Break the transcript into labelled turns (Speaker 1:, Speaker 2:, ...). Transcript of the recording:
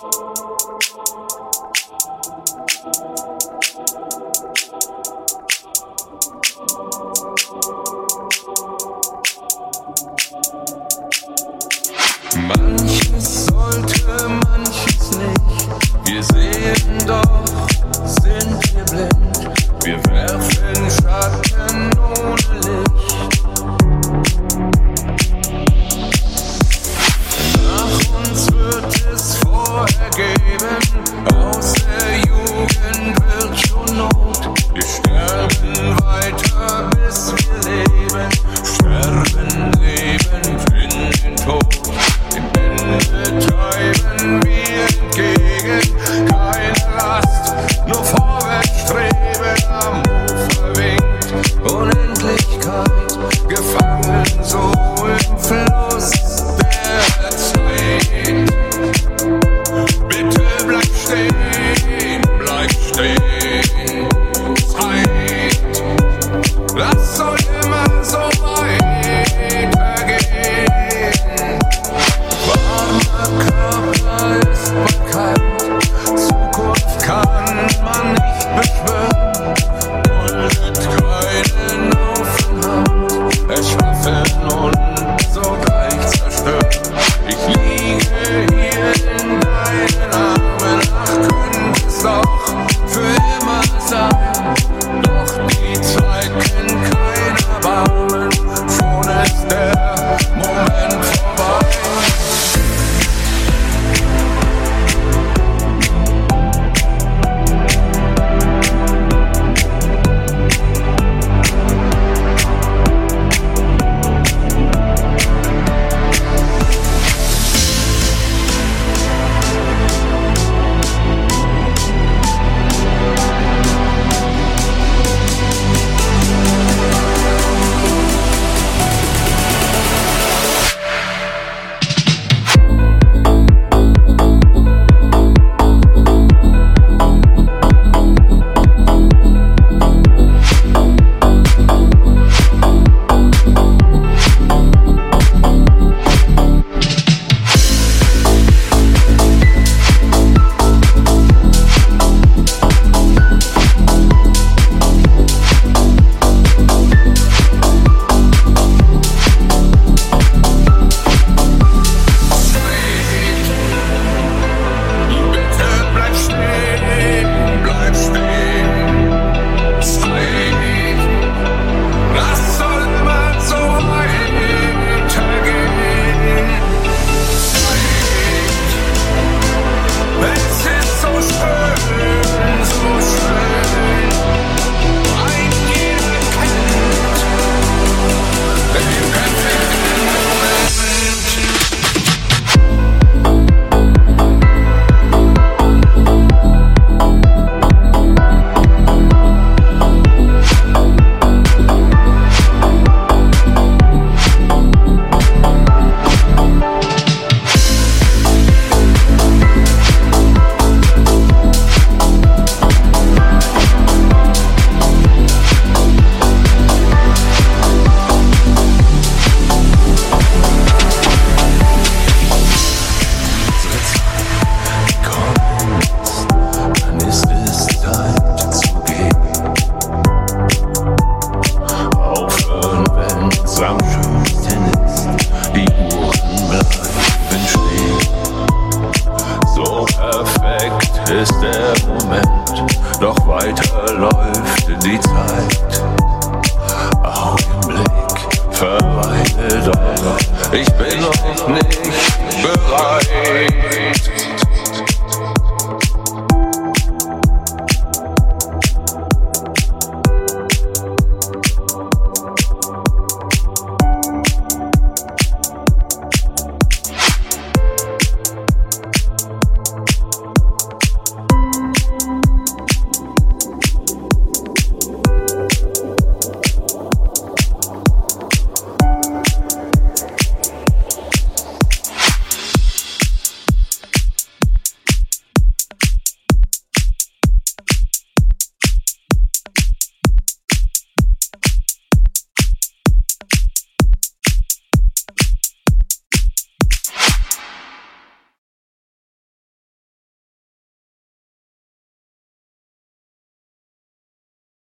Speaker 1: you Ich